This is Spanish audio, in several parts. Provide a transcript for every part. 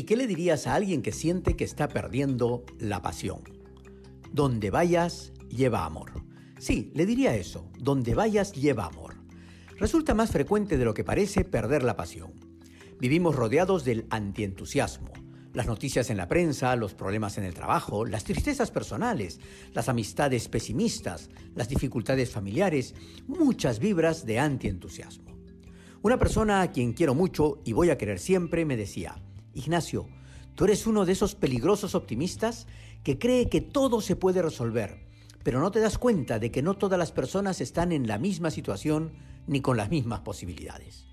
¿Y qué le dirías a alguien que siente que está perdiendo la pasión? Donde vayas, lleva amor. Sí, le diría eso. Donde vayas, lleva amor. Resulta más frecuente de lo que parece perder la pasión. Vivimos rodeados del antientusiasmo. Las noticias en la prensa, los problemas en el trabajo, las tristezas personales, las amistades pesimistas, las dificultades familiares, muchas vibras de antientusiasmo. Una persona a quien quiero mucho y voy a querer siempre me decía, Ignacio, tú eres uno de esos peligrosos optimistas que cree que todo se puede resolver, pero no te das cuenta de que no todas las personas están en la misma situación ni con las mismas posibilidades.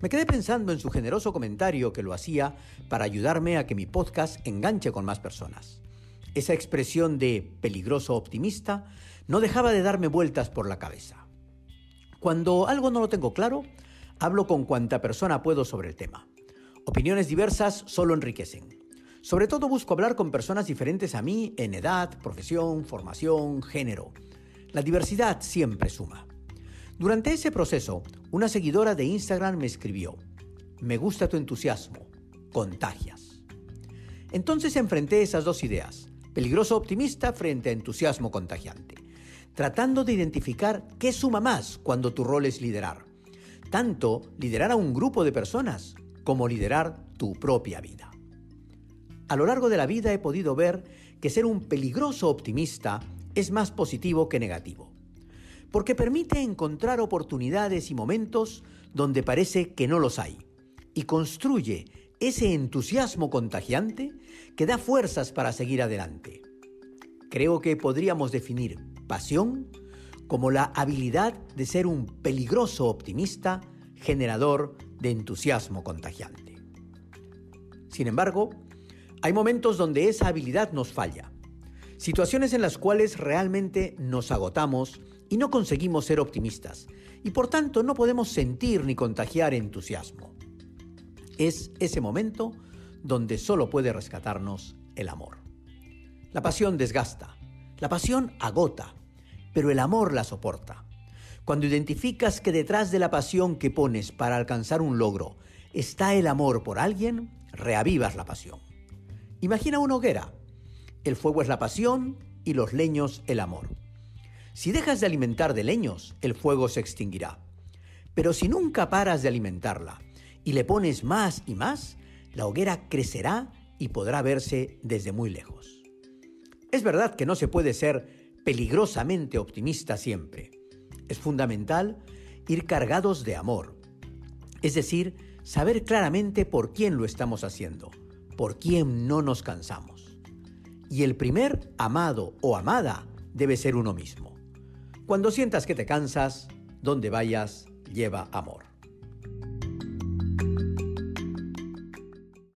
Me quedé pensando en su generoso comentario que lo hacía para ayudarme a que mi podcast enganche con más personas. Esa expresión de peligroso optimista no dejaba de darme vueltas por la cabeza. Cuando algo no lo tengo claro, hablo con cuanta persona puedo sobre el tema. Opiniones diversas solo enriquecen. Sobre todo busco hablar con personas diferentes a mí en edad, profesión, formación, género. La diversidad siempre suma. Durante ese proceso, una seguidora de Instagram me escribió, me gusta tu entusiasmo, contagias. Entonces enfrenté esas dos ideas, peligroso optimista frente a entusiasmo contagiante, tratando de identificar qué suma más cuando tu rol es liderar. Tanto liderar a un grupo de personas como liderar tu propia vida. A lo largo de la vida he podido ver que ser un peligroso optimista es más positivo que negativo, porque permite encontrar oportunidades y momentos donde parece que no los hay, y construye ese entusiasmo contagiante que da fuerzas para seguir adelante. Creo que podríamos definir pasión como la habilidad de ser un peligroso optimista generador de entusiasmo contagiante. Sin embargo, hay momentos donde esa habilidad nos falla, situaciones en las cuales realmente nos agotamos y no conseguimos ser optimistas, y por tanto no podemos sentir ni contagiar entusiasmo. Es ese momento donde solo puede rescatarnos el amor. La pasión desgasta, la pasión agota, pero el amor la soporta. Cuando identificas que detrás de la pasión que pones para alcanzar un logro está el amor por alguien, reavivas la pasión. Imagina una hoguera. El fuego es la pasión y los leños el amor. Si dejas de alimentar de leños, el fuego se extinguirá. Pero si nunca paras de alimentarla y le pones más y más, la hoguera crecerá y podrá verse desde muy lejos. Es verdad que no se puede ser peligrosamente optimista siempre es fundamental ir cargados de amor, es decir, saber claramente por quién lo estamos haciendo, por quién no nos cansamos. Y el primer amado o amada debe ser uno mismo. Cuando sientas que te cansas, donde vayas, lleva amor.